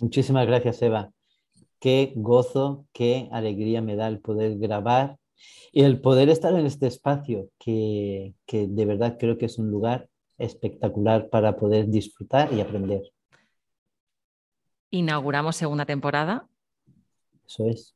Muchísimas gracias, Eva. Qué gozo, qué alegría me da el poder grabar y el poder estar en este espacio, que, de verdad creo que es un lugar espectacular para poder disfrutar y aprender. Inauguramos segunda temporada. Eso es.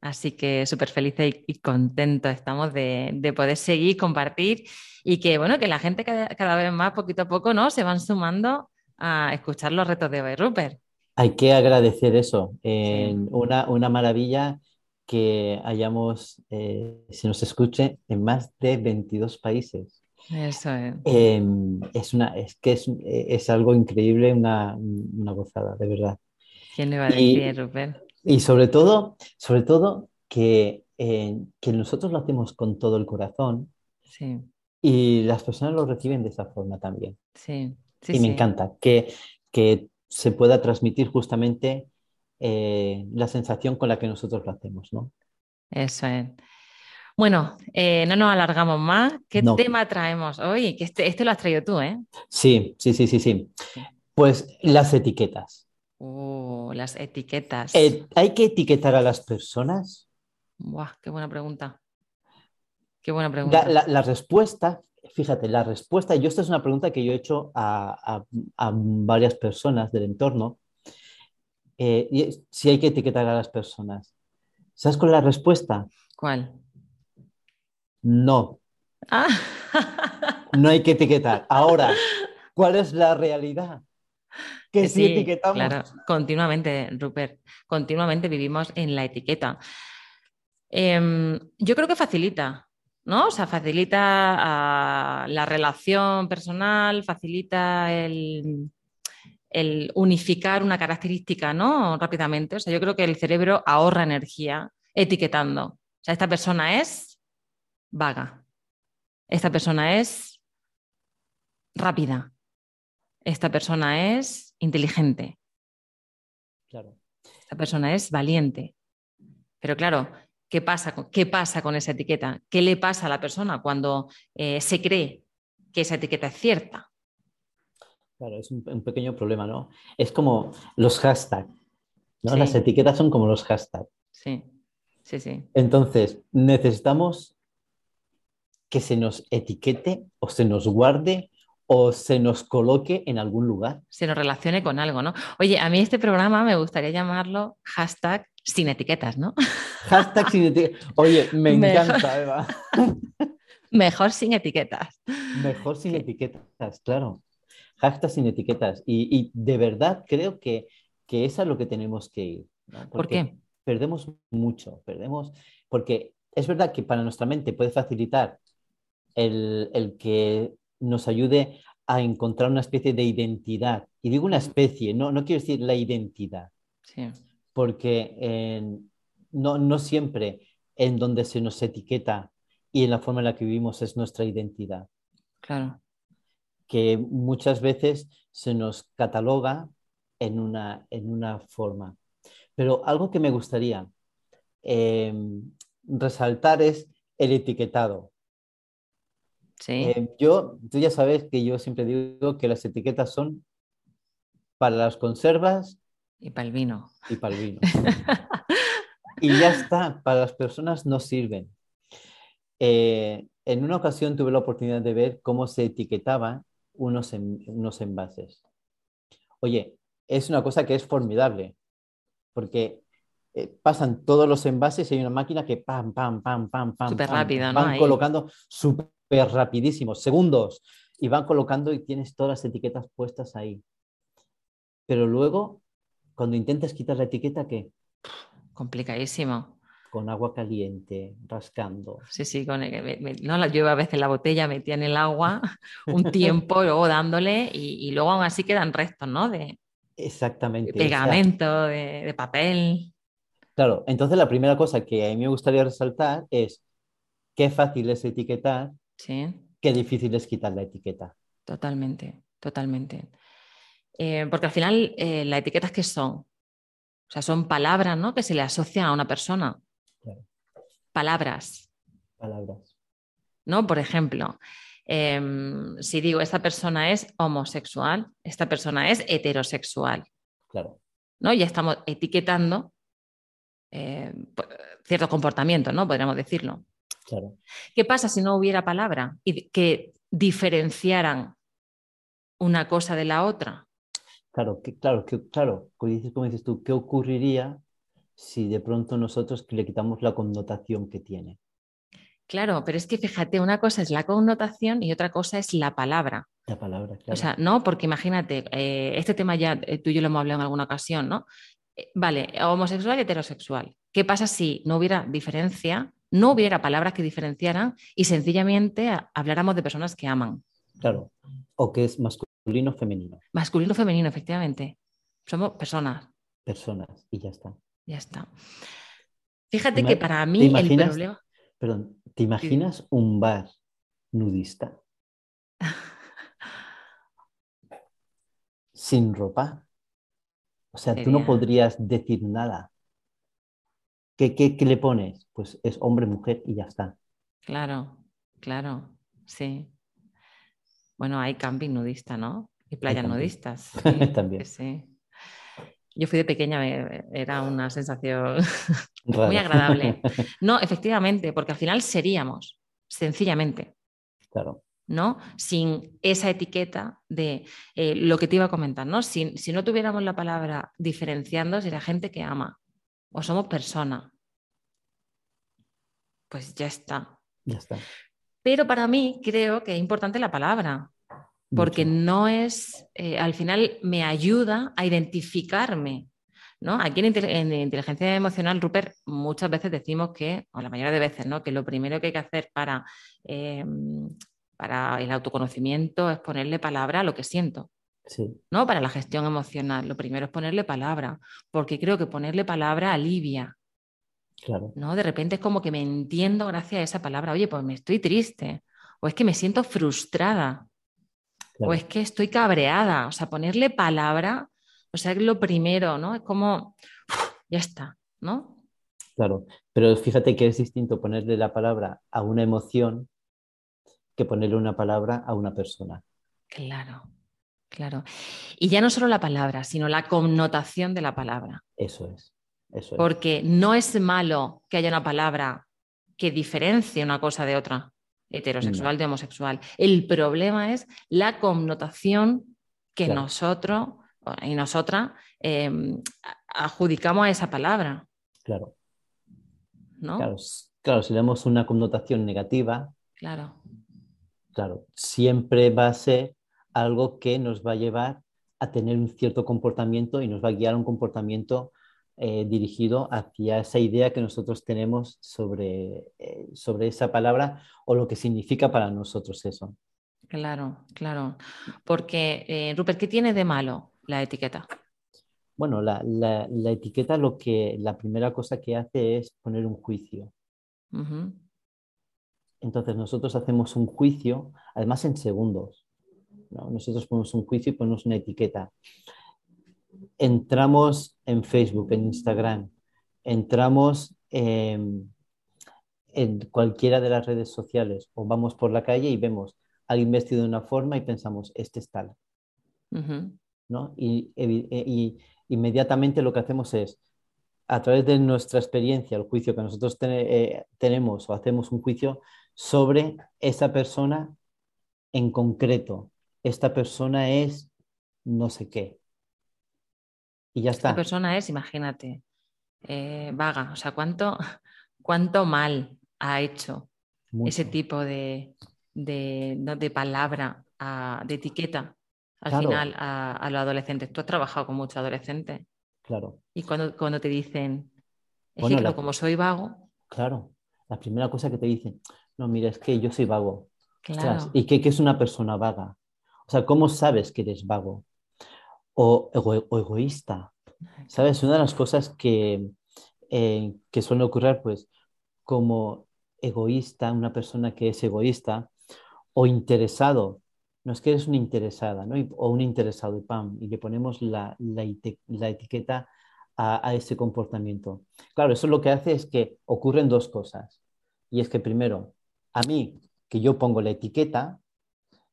Así que súper felices y, contentos estamos de, poder seguir, compartir y que, bueno, que la gente cada, vez más, poquito a poco, ¿no? Se van sumando a escuchar los retos de Eva Rupert. Hay que agradecer eso. una, maravilla que hayamos, eh, se nos escuche en más de 22 países. Eso es. Em, es, una, es que es, algo increíble, una, gozada, de verdad. ¿Quién le va a decir, Rupert? Y sobre todo, sobre todo que, eh, que nosotros lo hacemos con todo el corazón. Sí. Y las personas lo reciben de esa forma también. Sí. sí y me encanta que, que se pueda transmitir justamente eh, la sensación con la que nosotros lo hacemos, ¿no? Eso es. Bueno, eh, no nos alargamos más. ¿Qué tema traemos hoy? Que este, este, lo has traído tú, ¿eh? Sí, sí, sí, sí, sí. Pues las etiquetas. Oh, las etiquetas. Eh, ¿Hay que etiquetar a las personas? Buah, qué buena pregunta. Qué buena pregunta. la respuesta fíjate, la respuesta, yo esta es una pregunta que yo he hecho a, varias personas del entorno, eh, si hay que etiquetar a las personas. ¿Sabes cuál es la respuesta? ¿Cuál? No. Ah. No hay que etiquetar. Ahora, ¿cuál es la realidad? Que sí, etiquetamos. Claro, continuamente, Rupert, continuamente vivimos en la etiqueta. Em, yo creo que facilita, ¿no? O sea, facilita la relación personal, facilita el, unificar una característica, ¿no? Rápidamente. O sea, yo creo que el cerebro ahorra energía etiquetando. O sea, esta persona es vaga. Esta persona es rápida. Esta persona es inteligente. Claro. Esta persona es valiente. Pero claro, ¿Qué pasa, ¿Qué pasa con esa etiqueta? ¿Qué le pasa a la persona cuando eh, se cree que esa etiqueta es cierta? Claro, es un, pequeño problema, ¿no? Es como los hashtags, ¿no? Las etiquetas son como los hashtags. Sí, sí, sí. Entonces, necesitamos que se nos etiquete o se nos guarde o se nos coloque en algún lugar. Se nos relacione con algo, ¿no? Oye, a mí este programa me gustaría llamarlo hashtag sin etiquetas, ¿no? Hashtag sin etiquetas. Oye, me encanta, Eva. Mejor sin etiquetas. Mejor sin etiquetas, claro. Hashtag sin etiquetas. Y, de verdad creo que, que es a lo que tenemos que ir. ¿Por qué? Perdemos mucho, perdemos, porque es verdad que para nuestra mente puede facilitar el, el que nos ayude a encontrar una especie de identidad. Y digo una especie, no, no quiero decir la identidad. Sí porque no, siempre en donde se nos etiqueta y en la forma en la que vivimos es nuestra identidad. Claro. Que muchas veces se nos cataloga en una, en una forma. Pero algo que me gustaría em, resaltar es el etiquetado. Sí. Em, yo, tú ya sabes que yo siempre digo que las etiquetas son para las conservas y para el vino. Y para el vino. y ya está, para las personas no sirven. Eh, en una ocasión tuve la oportunidad de ver cómo se etiquetaban unos, unos envases. Oye, es una cosa que es formidable, porque eh, pasan todos los envases y hay una máquina que pam, pam, pam, pam, pam. Súper rápida, ¿no? Van colocando súper rapidísimo, segundos, y van colocando y tienes todas las etiquetas puestas ahí. Pero luego cuando intentas quitar la etiqueta, ¿qué? Complicadísimo. Con agua caliente, rascando. Sí, sí, con no la llevo a veces la botella metía en el agua un tiempo, luego dándole y, luego aún así quedan restos, ¿no? De... Exactamente. pegamento, de, papel. Claro, entonces la primera cosa que a mí me gustaría resaltar es qué fácil es etiquetar, sí. qué difícil es quitar la etiqueta. Totalmente, totalmente. Eh, porque al final, eh, las etiquetas que son, o sea, son palabras ¿no? que se le asocian a una persona. Palabras. Palabras. ¿No? Por ejemplo, em, si digo, esta persona es homosexual, esta persona es heterosexual. Claro. ¿no? Ya estamos etiquetando eh, cierto comportamiento, ¿no? Podríamos decirlo. Claro. ¿Qué pasa si no hubiera palabra y que diferenciaran una cosa de la otra? Claro, que, claro, que, claro, como dices, como dices tú, ¿qué ocurriría si de pronto nosotros le quitamos la connotación que tiene? Claro, pero es que fíjate, una cosa es la connotación y otra cosa es la palabra. La palabra, claro. O sea, no, porque imagínate, eh, este tema ya eh, tú y yo lo hemos hablado en alguna ocasión, ¿no? Eh, vale, homosexual y heterosexual. ¿Qué pasa si no hubiera diferencia, no hubiera palabras que diferenciaran y sencillamente habláramos de personas que aman? Claro, o que es masculino o femenino. Masculino o femenino, efectivamente. Somos personas. Personas, y ya está. Ya está. Fíjate que para mí el problema. Perdón, ¿te imaginas un bar nudista? Sin ropa. O sea, tú no podrías decir nada. ¿Qué, qué, le pones? Pues es hombre, mujer y ya está. Claro, claro, sí. Bueno, hay camping nudista, ¿no? Y playas nudistas. También. Sí. Yo fui de pequeña, era una sensación muy agradable. No, efectivamente, porque al final seríamos, sencillamente. Claro. ¿No? Sin esa etiqueta de eh, lo que te iba a comentar, ¿no? Si, si, no tuviéramos la palabra diferenciando, sería gente que ama o somos personas. Pues ya está. Ya está. Pero para mí creo que es importante la palabra, porque no es, eh, al final me ayuda a identificarme. ¿no? Aquí en, inteligencia emocional, Rupert, muchas veces decimos que, o la mayoría de veces, ¿no? que lo primero que hay que hacer para em, para el autoconocimiento es ponerle palabra a lo que siento. ¿no? Para la gestión emocional, lo primero es ponerle palabra, porque creo que ponerle palabra alivia. Claro. ¿no? De repente es como que me entiendo gracias a esa palabra. Oye, pues me estoy triste, o es que me siento frustrada, o es que estoy cabreada. O sea, ponerle palabra, o sea, es lo primero, ¿no? Es como, ya está, ¿no? Claro, pero fíjate que es distinto ponerle la palabra a una emoción que ponerle una palabra a una persona. Claro, claro. Y ya no solo la palabra, sino la connotación de la palabra. Eso es, eso es. Porque no es malo que haya una palabra que diferencie una cosa de otra, heterosexual de homosexual. El problema es la connotación que nosotros y nosotras em, adjudicamos a esa palabra. Claro. ¿No? Claro, claro, si le damos una connotación negativa, claro claro, siempre va a ser algo que nos va a llevar a tener un cierto comportamiento y nos va a guiar a un comportamiento eh, dirigido hacia esa idea que nosotros tenemos sobre, eh, sobre esa palabra o lo que significa para nosotros eso. Claro, claro. Porque, eh, Rupert, ¿qué tiene de malo la etiqueta? Bueno, la, etiqueta lo que la primera cosa que hace es poner un juicio. Entonces nosotros hacemos un juicio, además en segundos. Nosotros ponemos un juicio y ponemos una etiqueta. Entramos en Facebook, en Instagram, entramos en, cualquiera de las redes sociales o vamos por la calle y vemos a alguien vestido de una forma y pensamos, este es tal. ¿no? Y, inmediatamente lo que hacemos es, a través de nuestra experiencia, el juicio que nosotros eh, tenemos o hacemos un juicio, sobre esa persona en concreto. Esta persona es no sé qué. Y ya está. Esta persona es, imagínate, eh, vaga. O sea, ¿cuánto, cuánto mal ha hecho ese tipo de, de, palabra, de etiqueta al final a, los adolescentes? Tú has trabajado con muchos adolescentes. Claro. Y cuando, cuando te dicen, es como soy vago. Claro, la primera cosa que te dicen, no, mira, es que yo soy vago. Claro. ¿Y qué, es una persona vaga? O sea, ¿cómo sabes que eres vago? o, egoísta. ¿Sabes? Una de las cosas que, eh, que suele ocurrir, pues, como egoísta, una persona que es egoísta, o interesado, no es que eres una interesada, ¿no? o un interesado, y pam, y le ponemos la, la, etiqueta a, a, ese comportamiento. Claro, eso lo que hace es que ocurren dos cosas. Y es que primero, a mí, que yo pongo la etiqueta,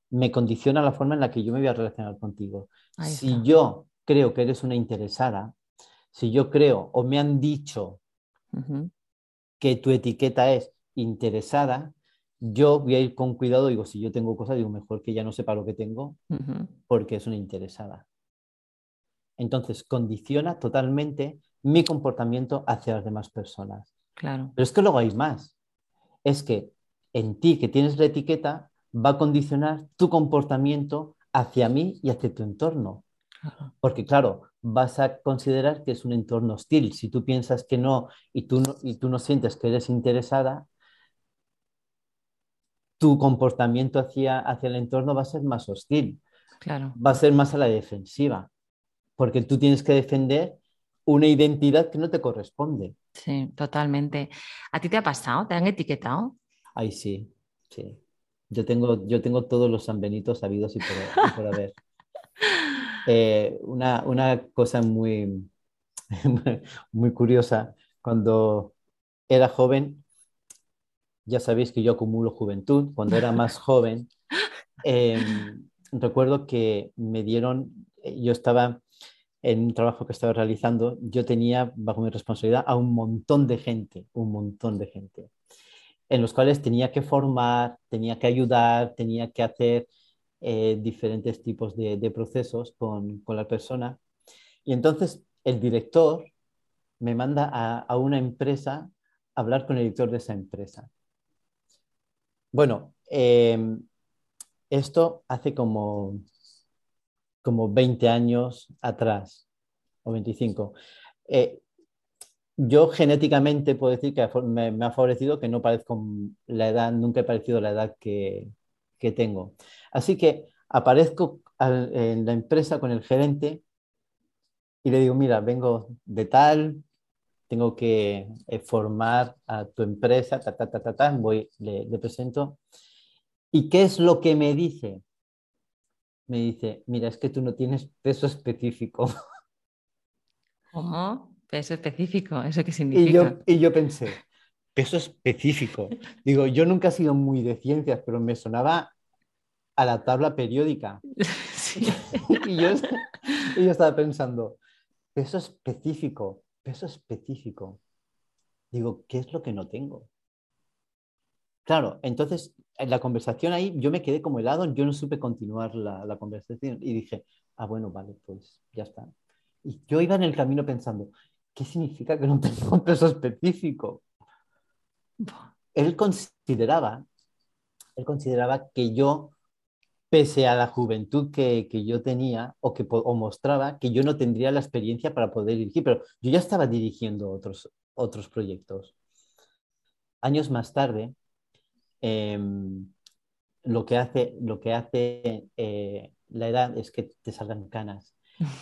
me condiciona la forma en la que yo me voy a relacionar contigo. si yo creo que eres una interesada, si yo creo o me han dicho que tu etiqueta es interesada, yo voy a ir con cuidado, digo, si yo tengo cosas, digo, mejor que ya no sepa lo que tengo, porque es una interesada. Entonces, condiciona totalmente mi comportamiento hacia las demás personas. Claro. Pero es que luego hay más. Es que en ti, que tienes la etiqueta, va a condicionar tu comportamiento hacia mí y hacia tu entorno. Porque claro, vas a considerar que es un entorno hostil. Si tú piensas que no y tú no, y tú no sientes que eres interesada, tu comportamiento hacia, hacia el entorno va a ser más hostil. Claro. Va a ser más a la defensiva, porque tú tienes que defender una identidad que no te corresponde. Sí, totalmente. ¿A ti te ha pasado? ¿Te han etiquetado? Ay, sí, sí. Yo tengo, yo tengo todos los sanbenitos sabidos y por, haber. Eh, una, una, cosa muy, muy curiosa, cuando era joven, ya sabéis que yo acumulo juventud. Cuando era más joven, em, recuerdo que me dieron, eh, yo estaba en un trabajo que estaba realizando, yo tenía bajo mi responsabilidad a un montón de gente, un montón de gente, en los cuales tenía que formar, tenía que ayudar, tenía que hacer eh, diferentes tipos de, procesos con, con, la persona. Y entonces el director me manda a, a una empresa a hablar con el director de esa empresa. Bueno, em, esto hace como, como 20 años atrás, o 25. Eh, yo genéticamente puedo decir que me, ha favorecido que no parezco la edad, nunca he parecido la edad que, tengo. Así que aparezco en la empresa con el gerente y le digo, mira, vengo de tal, tengo que eh, formar a tu empresa, ta, ta, ta, ta, ta voy, le, le, presento. ¿Y qué es lo que me dice? Me dice, mira, es que tú no tienes peso específico. ¿Cómo? Peso específico, ¿eso qué significa? Y yo, y yo pensé, peso específico. Digo, yo nunca he sido muy de ciencias, pero me sonaba a la tabla periódica. Sí. y, yo, y yo estaba pensando, peso específico peso específico. Digo, ¿qué es lo que no tengo? Claro, entonces en la conversación ahí yo me quedé como helado, yo no supe continuar la, conversación y dije, ah, bueno, vale, pues ya está. Y yo iba en el camino pensando, ¿qué significa que no tengo un peso específico? Él consideraba, él consideraba que yo pese a la juventud que, yo tenía o que mostraba que yo no tendría la experiencia para poder dirigir, pero yo ya estaba dirigiendo otros, otros proyectos. Años más tarde, em, lo que hace, lo que hace eh, la edad es que te salgan canas.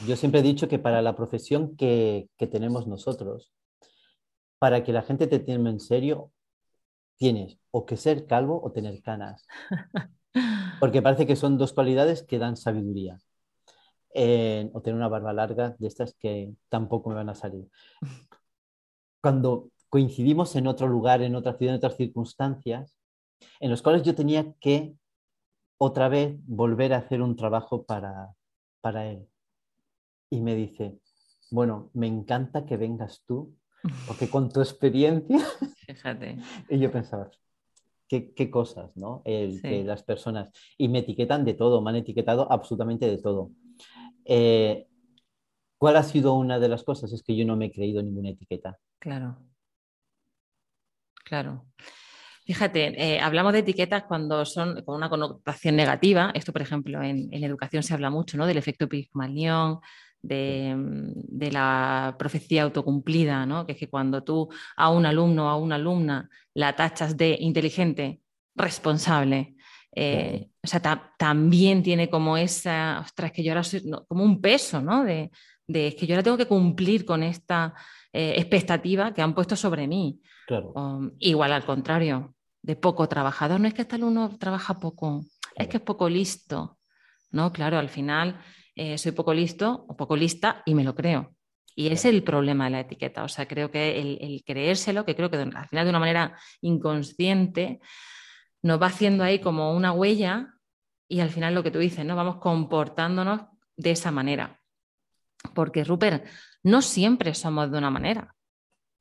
Yo siempre he dicho que para la profesión que, que tenemos nosotros, para que la gente te tenga en serio, tienes o que ser calvo o tener canas. Porque parece que son dos cualidades que dan sabiduría. o tener una barba larga de estas que tampoco me van a salir. Cuando coincidimos en otro lugar, en otra ciudad, en otras circunstancias, en los cuales yo tenía que otra vez volver a hacer un trabajo para, para él. Y me dice, bueno, me encanta que vengas tú, porque con tu experiencia... Fíjate. y yo pensaba, qué, cosas, ¿no? El, que las personas, y me etiquetan de todo, me han etiquetado absolutamente de todo. Eh, ¿Cuál ha sido una de las cosas? Es que yo no me he creído ninguna etiqueta. Claro. Claro. Fíjate, eh, hablamos de etiquetas cuando son con una connotación negativa. Esto, por ejemplo, en, en educación se habla mucho ¿no? del efecto Pygmalion, Mm, de, la profecía autocumplida, ¿no? que es que cuando tú a un alumno o a una alumna la tachas de inteligente, responsable, eh, o sea, también tiene como esa, ostras, que yo ahora soy como un peso, ¿no? De, de, es que yo ahora tengo que cumplir con esta eh, expectativa que han puesto sobre mí. Claro. igual al contrario, de poco trabajador, no es que hasta el uno trabaja poco, es que es poco listo, ¿no? Claro, al final eh, soy poco listo o poco lista y me lo creo. Y es el problema de la etiqueta. O sea, creo que el, creérselo, que creo que al final de una manera inconsciente, nos va haciendo ahí como una huella y al final lo que tú dices, ¿no? Vamos comportándonos de esa manera. Porque, Rupert, no siempre somos de una manera.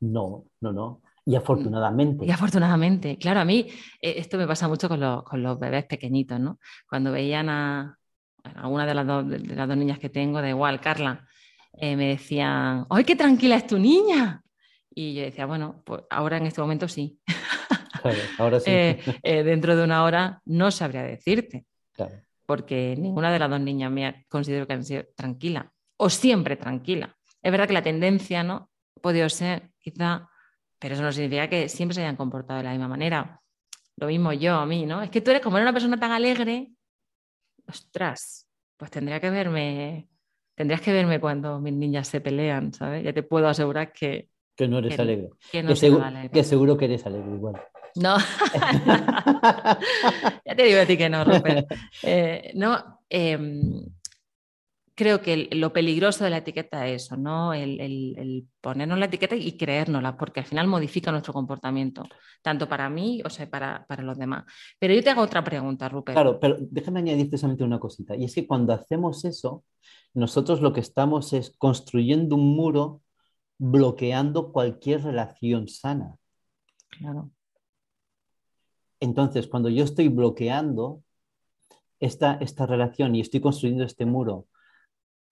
No, no, no. Y afortunadamente. Y afortunadamente. Claro, a mí eh, esto me pasa mucho con los, con los bebés pequeñitos, ¿no? Cuando veían a, alguna de las, dos, de las dos niñas que tengo, da igual, Carla, eh, me decían, ¡ay, qué tranquila es tu niña! Y yo decía, bueno, pues ahora en este momento sí. ahora sí. Eh, dentro de una hora no sabría decirte. Porque ninguna de las dos niñas me considero que han sido tranquila o siempre tranquila. Es verdad que la tendencia, ¿no? Podido ser, quizá, pero eso no significa que siempre se hayan comportado de la misma manera. Lo mismo yo, a mí, ¿no? Es que tú eres como una persona tan alegre, ostras, pues tendría que verme, tendrías que verme cuando mis niñas se pelean, ¿sabes? Ya te puedo asegurar que... Que no eres alegre. Que, que seguro que eres alegre igual. No, ya te digo a ti que no, Rupert. Eh, no, em, creo que lo peligroso de la etiqueta es eso, ¿no? El, ponernos la etiqueta y creérnosla, porque al final modifica nuestro comportamiento, tanto para mí, o sea, para, para los demás. Pero yo te hago otra pregunta, Rupert. Claro, pero déjame añadir solamente una cosita, y es que cuando hacemos eso, nosotros lo que estamos es construyendo un muro bloqueando cualquier relación sana. Claro. Entonces, cuando yo estoy bloqueando esta, esta relación y estoy construyendo este muro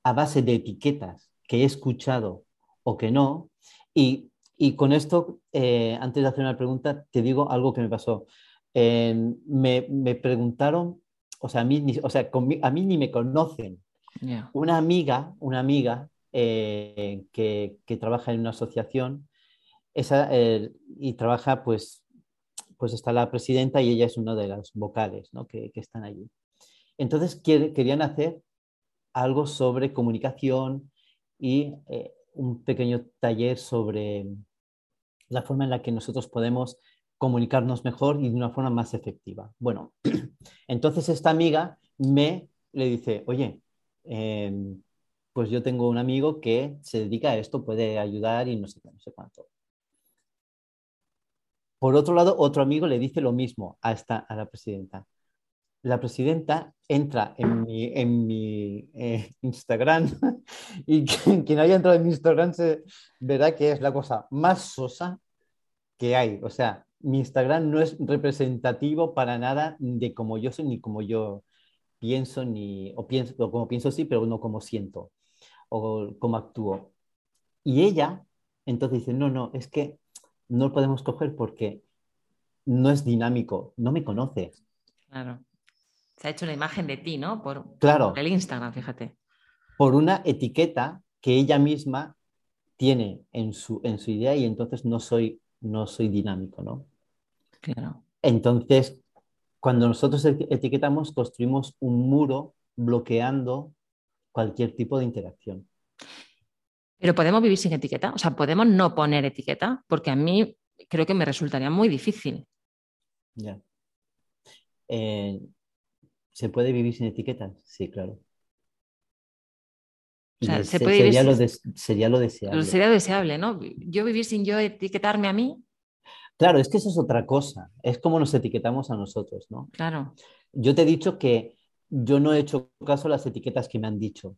a base de etiquetas que he escuchado o que no. Y, con esto, eh, antes de hacer una pregunta, te digo algo que me pasó. me, preguntaron, o sea, a mí, o sea, a mí ni me conocen. Una amiga, una amiga eh, que, trabaja en una asociación esa, eh, y trabaja, pues, pues está la presidenta y ella es una de las vocales que, están allí. Entonces querían hacer algo sobre comunicación y eh, un pequeño taller sobre la forma en la que nosotros podemos comunicarnos mejor y de una forma más efectiva. Bueno, entonces esta amiga me le dice, oye, em, pues yo tengo un amigo que se dedica a esto, puede ayudar y no sé no sé cuánto. Por otro lado, otro amigo le dice lo mismo a, esta, a la presidenta la presidenta entra en mi, en mi eh, Instagram y quien, haya entrado en mi Instagram se verá que es la cosa más sosa que hay. O sea, mi Instagram no es representativo para nada de cómo yo soy ni como yo pienso, ni, o, pienso, o como pienso sí, pero no como siento o como actúo. Y ella entonces dice, no, no, es que no lo podemos coger porque no es dinámico, no me conoces. Claro. Se ha hecho una imagen de ti, ¿no? Por, claro. el Instagram, fíjate. Por una etiqueta que ella misma tiene en su, en su idea y entonces no soy, no soy dinámico, ¿no? Claro. Entonces, cuando nosotros etiquetamos, construimos un muro bloqueando cualquier tipo de interacción. Pero podemos vivir sin etiqueta, o sea, podemos no poner etiqueta, porque a mí creo que me resultaría muy difícil. Ya. Eh, ¿Se puede vivir sin etiquetas? Sí, claro. sería, lo sería, lo deseable. Sería deseable, ¿no? Yo vivir sin yo etiquetarme a mí. Claro, es que eso es otra cosa. Es como nos etiquetamos a nosotros, ¿no? Claro. Yo te he dicho que yo no he hecho caso a las etiquetas que me han dicho.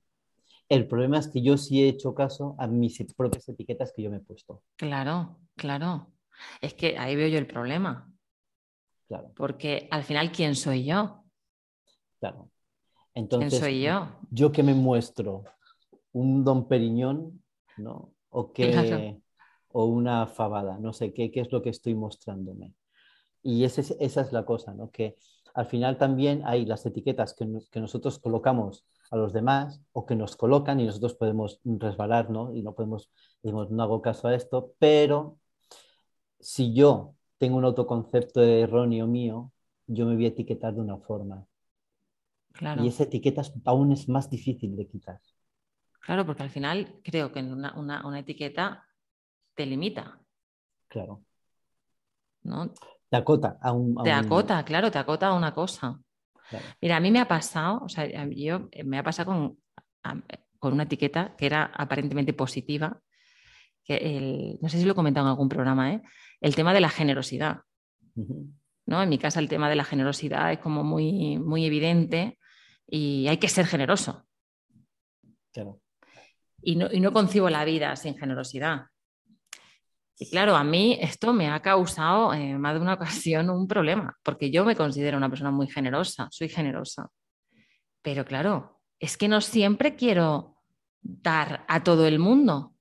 El problema es que yo sí he hecho caso a mis propias etiquetas que yo me he puesto. Claro, claro. Es que ahí veo yo el problema. Claro. Porque al final, ¿quién soy yo? Claro. Entonces, soy yo? Yo que me muestro un don Periñón, ¿no? O, que, o una fabada, no sé qué, qué es lo que estoy mostrándome. Y esa es la cosa, ¿no? Que al final también hay las etiquetas que, que, nosotros colocamos a los demás o que nos colocan y nosotros podemos resbalar, ¿no? Y no podemos, digamos, no hago caso a esto, pero si yo tengo un autoconcepto erróneo mío, yo me voy a etiquetar de una forma Y esa etiqueta aún es más difícil de quitar. Claro, porque al final creo que una, etiqueta te limita. Claro. ¿No? Te acota a un... te acota, claro, te acota a una cosa. Mira, a mí me ha pasado, o sea, yo me ha pasado con, con una etiqueta que era aparentemente positiva, que no sé si lo he comentado en algún programa, ¿eh? el tema de la generosidad. ¿no? En mi casa el tema de la generosidad es como muy, muy evidente y hay que ser generoso. Y, no, y no concibo la vida sin generosidad. Y claro, a mí esto me ha causado en eh, más de una ocasión un problema, porque yo me considero una persona muy generosa, soy generosa. Pero claro, es que no siempre quiero dar a todo el mundo.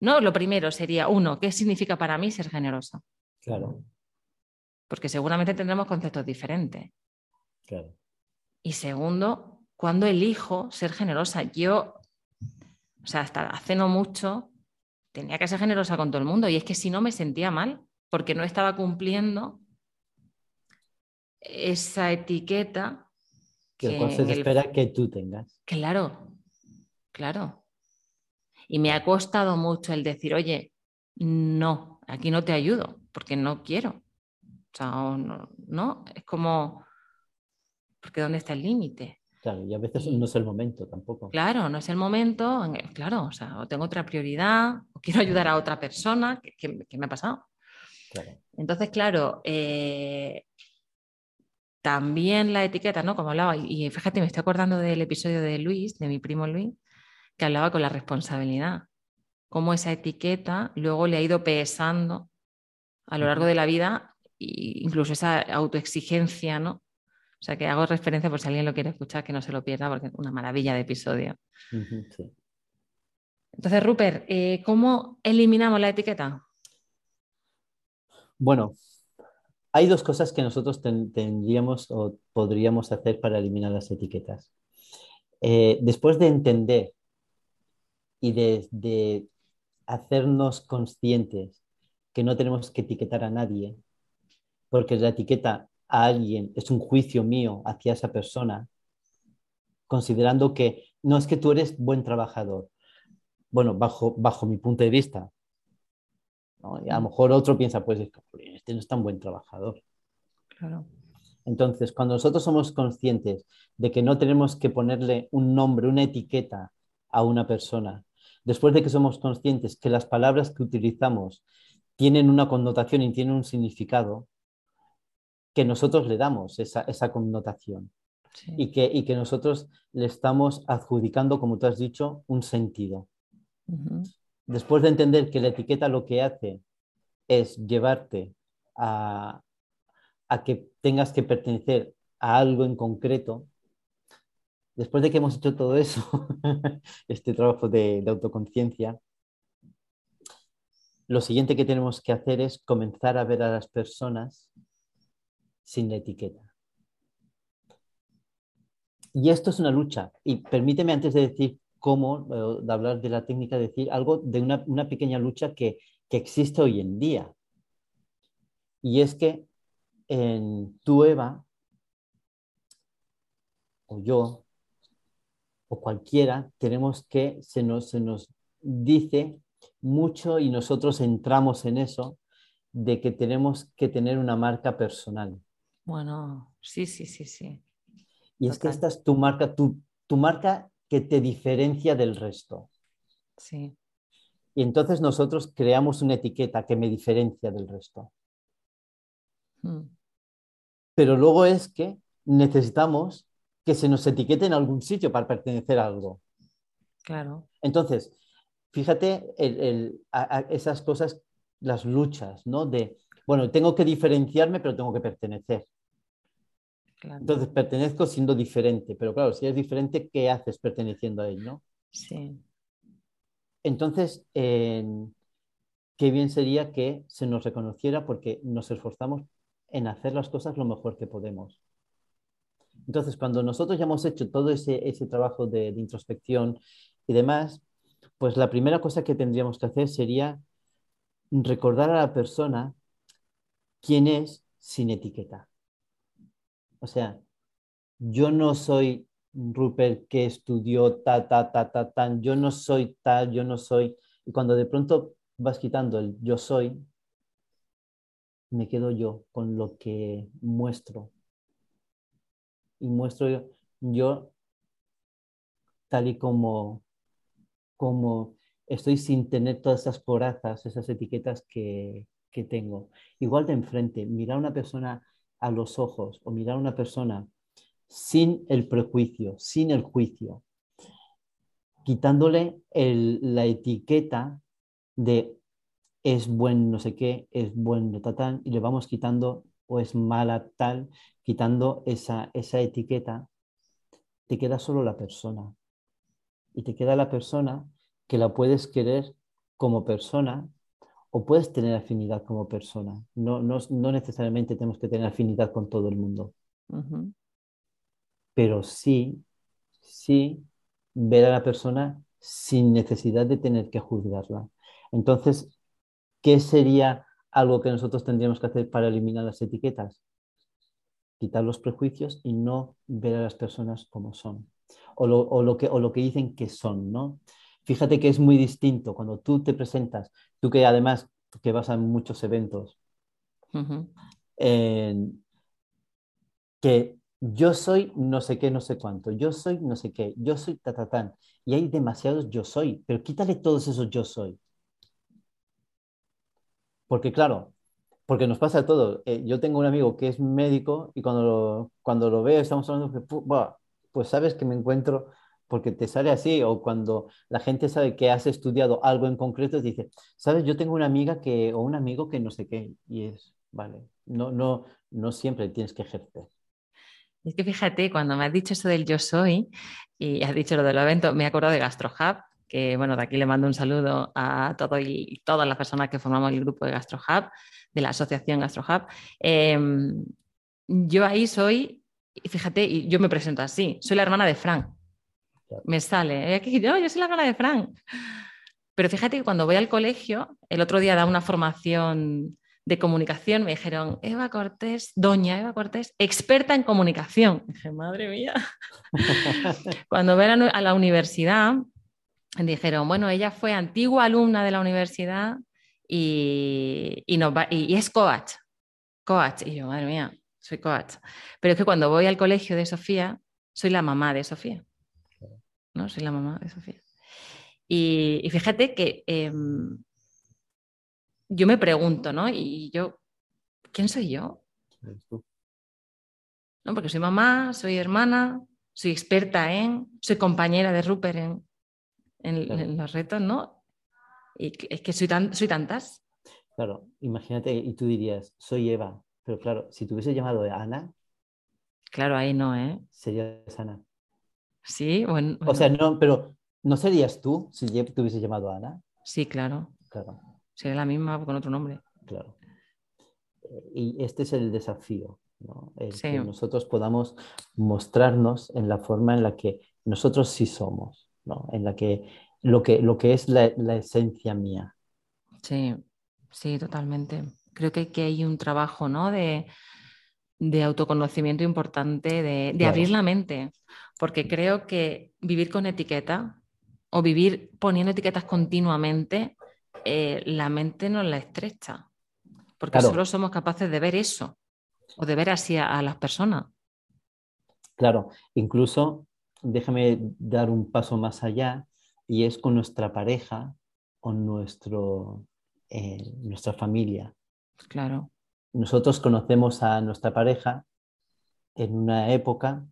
No, lo primero sería, uno, ¿qué significa para mí ser generosa? Claro. Porque seguramente tendremos conceptos diferentes. Claro. Y segundo, ¿cuándo elijo ser generosa? Yo, o sea, hasta hace no mucho, tenía que ser generosa con todo el mundo y es que si no me sentía mal, porque no estaba cumpliendo esa etiqueta que, se espera que tú tengas. Claro, claro. Y me ha costado mucho el decir, oye, no, aquí no te ayudo, porque no quiero. O sea, no, no, es como, porque ¿dónde está el límite? Claro, y a veces no es el momento tampoco. Claro, no es el momento, claro, o sea, o tengo otra prioridad, o quiero ayudar a otra persona, que, me ha pasado. Entonces, claro, eh, también la etiqueta, ¿no? Como hablaba, y, fíjate, me estoy acordando del episodio de Luis, de mi primo Luis, que hablaba con la responsabilidad, cómo esa etiqueta luego le ha ido pesando a lo largo de la vida, incluso esa autoexigencia, ¿no? O sea que hago referencia por si alguien lo quiere escuchar, que no se lo pierda, porque es una maravilla de episodio. Entonces, Rupert, eh, ¿cómo eliminamos la etiqueta? Bueno, hay dos cosas que nosotros tendríamos o podríamos hacer para eliminar las etiquetas. Eh, después de entender y de, hacernos conscientes que no tenemos que etiquetar a nadie, porque la etiqueta a alguien es un juicio mío hacia esa persona, considerando que no es que tú eres buen trabajador. Bueno, bajo, bajo mi punto de vista. Y a lo mejor otro piensa, pues este no es tan buen trabajador. Claro. Entonces, cuando nosotros somos conscientes de que no tenemos que ponerle un nombre, una etiqueta a una persona, después de que somos conscientes que las palabras que utilizamos tienen una connotación y tienen un significado, que nosotros le damos esa, connotación y, que, y, que, nosotros le estamos adjudicando, como tú has dicho, un sentido. Después de entender que la etiqueta lo que hace es llevarte a, que tengas que pertenecer a algo en concreto, después de que hemos hecho todo eso, este trabajo de, de autoconciencia, lo siguiente que tenemos que hacer es comenzar a ver a las personas sin la etiqueta. Y esto es una lucha. Y permíteme antes de decir cómo, eh, de hablar de la técnica, decir algo de una, pequeña lucha que, existe hoy en día. Y es que en tu Eva, o yo, o cualquiera, tenemos que, se nos, se nos dice mucho y nosotros entramos en eso, de que tenemos que tener una marca personal. Bueno, sí, sí, sí, sí. Y es que esta es tu marca, tu, tu marca que te diferencia del resto. Sí. Y entonces nosotros creamos una etiqueta que me diferencia del resto. Hmm. Pero luego es que necesitamos que se nos etiquete en algún sitio para pertenecer a algo. Claro. Entonces, fíjate esas cosas, las luchas, ¿no? De, bueno, tengo que diferenciarme, pero tengo que pertenecer. Entonces, pertenezco siendo diferente, pero claro, si es diferente, ¿qué haces perteneciendo a él, no? Sí. Entonces, qué bien sería que se nos reconociera porque nos esforzamos en hacer las cosas lo mejor que podemos. Entonces, cuando nosotros ya hemos hecho todo ese, trabajo de, introspección y demás, pues la primera cosa que tendríamos que hacer sería recordar a la persona quién es sin etiqueta. O sea, yo no soy Rupert que estudió ta, ta, ta, ta, tan, yo no soy tal, yo no soy. Y cuando de pronto vas quitando el yo soy, me quedo yo con lo que muestro. Y muestro yo, tal y como, como estoy sin tener todas esas corazas, esas etiquetas que, que tengo. Igual de enfrente, mirar a una persona a los ojos o mirar a una persona sin el prejuicio, sin el juicio, quitándole la etiqueta de es buen no sé qué, es buen tal, y le vamos quitando o es mala tal, quitando esa, esa etiqueta, te queda solo la persona. Y te queda la persona que la puedes querer como persona o puedes tener afinidad como persona. No, no, necesariamente tenemos que tener afinidad con todo el mundo. Pero sí, sí ver a la persona sin necesidad de tener que juzgarla. Entonces, ¿qué sería algo que nosotros tendríamos que hacer para eliminar las etiquetas? Quitar los prejuicios y no ver a las personas como son. O lo, que, o lo que dicen que son, ¿no? Fíjate que es muy distinto cuando tú te presentas, tú que además que vas a muchos eventos, que yo soy no sé qué, no sé cuánto, yo soy no sé qué, yo soy tatatán, y hay demasiados yo soy, pero quítale todos esos yo soy. Porque claro, porque nos pasa todo. Eh, yo tengo un amigo que es médico y cuando lo, cuando lo veo estamos hablando de, pues sabes que me encuentro porque te sale así, o cuando la gente sabe que has estudiado algo en concreto, dice, sabes, yo tengo una amiga que, o un amigo que no sé qué, y es, vale, no, no, no siempre tienes que ejercer. Es que fíjate, cuando me has dicho eso del yo soy y has dicho lo del evento, me he acordado de GastroHub, que bueno, de aquí le mando un saludo a todo y todas las personas que formamos el grupo de GastroHub, de la asociación GastroHub. Em, yo ahí soy, fíjate, y yo me presento así, soy la hermana de Frank. Me sale, ¿eh? yo, yo soy la hermana de Frank. Pero fíjate que cuando voy al colegio, el otro día da una formación de comunicación, me dijeron, Eva Cortés, doña Eva Cortés, experta en comunicación. dije, madre mía. cuando voy a la universidad, dijeron, bueno, ella fue antigua alumna de la universidad y, y, es coach. Coach. Y yo, madre mía, soy coach. Pero es que cuando voy al colegio de Sofía, soy la mamá de Sofía. ¿No? Soy la mamá de Sofía. Y, fíjate que em, yo me pregunto, ¿no? Y yo, ¿quién soy yo? ¿No? Porque soy mamá, soy hermana, soy experta en, soy compañera de Rupert en, en, los retos, ¿no? Y es que soy, tan, soy tantas. Claro, imagínate, y tú dirías, soy Eva, pero claro, si te hubiese llamado Ana. Claro, ahí no, ¿eh? Serías Ana. Sí, bueno. O sea, no, pero ¿no serías tú si te hubiese llamado Ana? Sí, claro. Claro. Sería la misma con otro nombre. Claro. Y este es el desafío, ¿no? El que nosotros podamos mostrarnos en la forma en la que nosotros sí somos, ¿no? En la que lo que, lo que es la, esencia mía. Sí, sí, totalmente. Creo que, que hay un trabajo, ¿no? De, de autoconocimiento importante, de, abrir la mente, porque creo que vivir con etiqueta o vivir poniendo etiquetas continuamente, eh, la mente nos la estrecha, porque solo somos capaces de ver eso o de ver así a, las personas. Claro, incluso déjame dar un paso más allá y es con nuestra pareja o nuestro, eh, nuestra familia. Claro nosotros conocemos a nuestra pareja en una época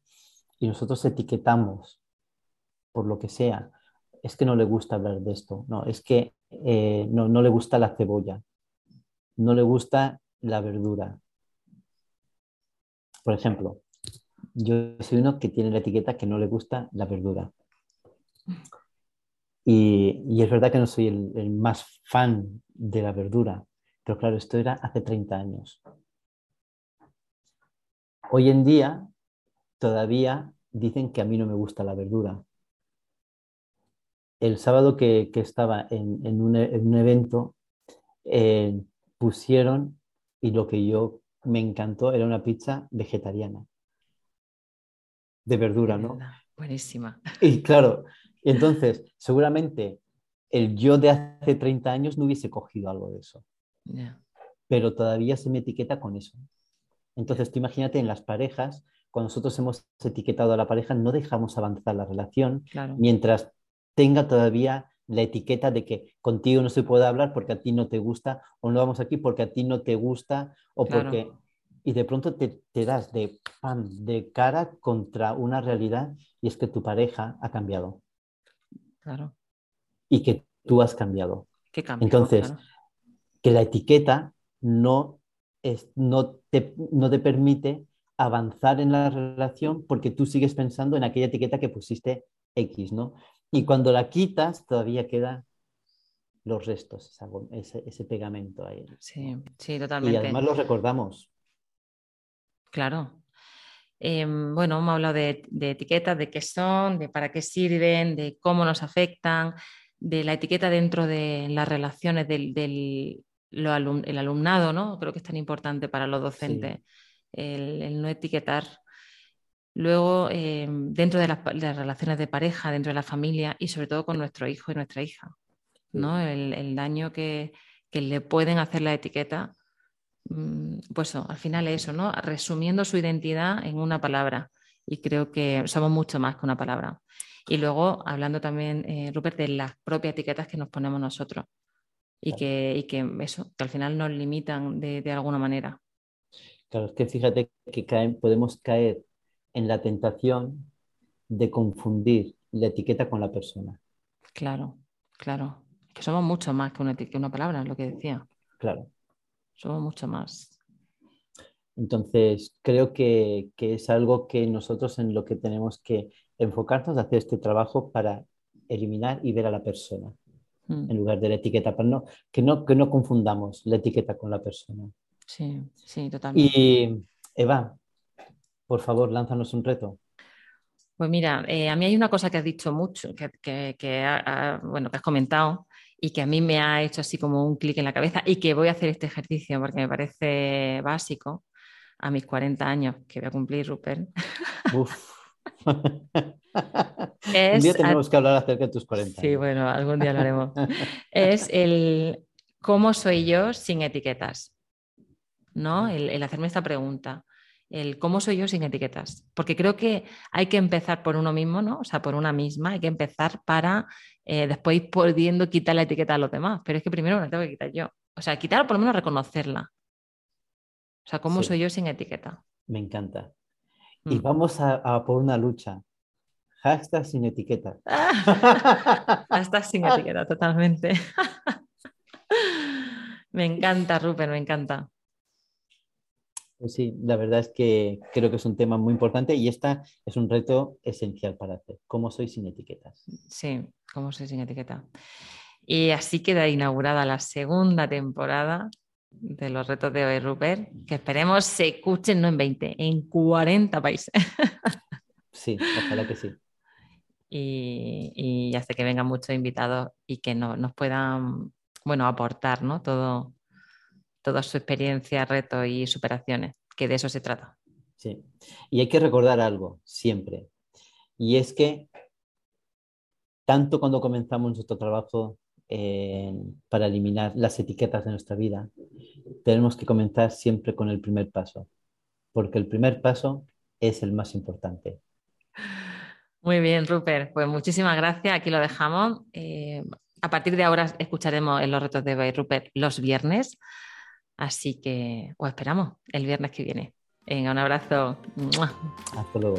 y nosotros etiquetamos por lo que sea. Es que no le gusta hablar de esto, no, es que eh, no, no le gusta la cebolla, no le gusta la verdura. Por ejemplo, yo soy uno que tiene la etiqueta que no le gusta la verdura. Y, es verdad que no soy el, más fan de la verdura, pero claro, esto era hace 30 años. Hoy en día todavía dicen que a mí no me gusta la verdura. El sábado que, estaba en, un, evento, eh, pusieron, y lo que yo me encantó era una pizza vegetariana. de verdura, ¿no? Buenísima. Y claro, entonces, seguramente el yo de hace 30 años no hubiese cogido algo de eso. Pero todavía se me etiqueta con eso. Entonces, tú imagínate en las parejas, cuando nosotros hemos etiquetado a la pareja, no dejamos avanzar la relación mientras tenga todavía la etiqueta de que contigo no se puede hablar porque a ti no te gusta, o no vamos aquí porque a ti no te gusta, o porque... Y de pronto te, te das de, pan, de cara contra una realidad y es que tu pareja ha cambiado. Claro. Y que tú has cambiado. ¿Qué cambio, Entonces, que la etiqueta no, es, no, te, no te permite avanzar en la relación porque tú sigues pensando en aquella etiqueta que pusiste X, ¿no? Y cuando la quitas, todavía queda los restos, ese, ese, pegamento ahí. Sí, sí, totalmente. Y además los recordamos. Claro. Em, bueno, hemos hablado de, etiquetas, de qué son, de para qué sirven, de cómo nos afectan, de la etiqueta dentro de las relaciones del, el alumnado, ¿no? Creo que es tan importante para los docentes el, no etiquetar. Luego, em, dentro de las, relaciones de pareja, dentro de la familia y sobre todo con nuestro hijo y nuestra hija, ¿no? El, daño que, le pueden hacer la etiqueta, mm, pues al final es eso, ¿no? Resumiendo su identidad en una palabra. Y creo que somos mucho más que una palabra. Y luego, hablando también, eh, Rupert, de las propias etiquetas que nos ponemos nosotros y que, que eso, que al final nos limitan de, de alguna manera. Claro, es que fíjate que podemos caer en la tentación de confundir la etiqueta con la persona. Claro, claro. Que somos mucho más que una, que una palabra, lo que decía. Claro. Somos mucho más. Entonces, creo que, es algo que nosotros en lo que tenemos que enfocarnos, hacer este trabajo para eliminar y ver a la persona, mm. en lugar de la etiqueta, para no, que, no, que no confundamos la etiqueta con la persona. Sí, sí, totalmente. Y Eva, por favor, lánzanos un reto. Pues mira, eh, a mí hay una cosa que has dicho mucho, que, bueno, que has comentado y que a mí me ha hecho así como un clic en la cabeza y que voy a hacer este ejercicio porque me parece básico a mis 40 años que voy a cumplir, Rupert. Uf. un día tenemos que hablar acerca de tus 40. Sí, bueno, algún día lo haremos. es el cómo soy yo sin etiquetas. ¿no? El, hacerme esta pregunta, el cómo soy yo sin etiquetas. Porque creo que hay que empezar por uno mismo, ¿no? O sea, por una misma, hay que empezar para eh, después ir pudiendo quitar la etiqueta a los demás. Pero es que primero me la tengo que quitar yo. O sea, quitar o por lo menos reconocerla. O sea, ¿cómo soy yo sin etiqueta? Me encanta. Y vamos a, por una lucha. Hashtag sin etiqueta. Hashtag sin etiqueta, totalmente. me encanta, Rupert, me encanta. Pues sí, la verdad es que creo que es un tema muy importante y esta es un reto esencial para hacer. ¿Cómo soy sin etiquetas? Sí, ¿cómo soy sin etiqueta? Y así queda inaugurada la segunda temporada de los retos de hoy, Rupert, que esperemos se escuchen no en 20, en 40 países. Sí, ojalá que sí. Y, y hasta que vengan muchos invitados y que nos puedan, bueno, aportar, ¿no? Todo, toda su experiencia, retos y superaciones, que de eso se trata. Sí, y hay que recordar algo siempre, y es que tanto cuando comenzamos nuestro trabajo para eliminar las etiquetas de nuestra vida, tenemos que comenzar siempre con el primer paso, porque el primer paso es el más importante. Muy bien, Rupert. Pues muchísimas gracias. Aquí lo dejamos. Eh, a partir de ahora escucharemos en los retos de Rupert los viernes. Así que os esperamos el viernes que viene. Venga, un abrazo. Hasta luego.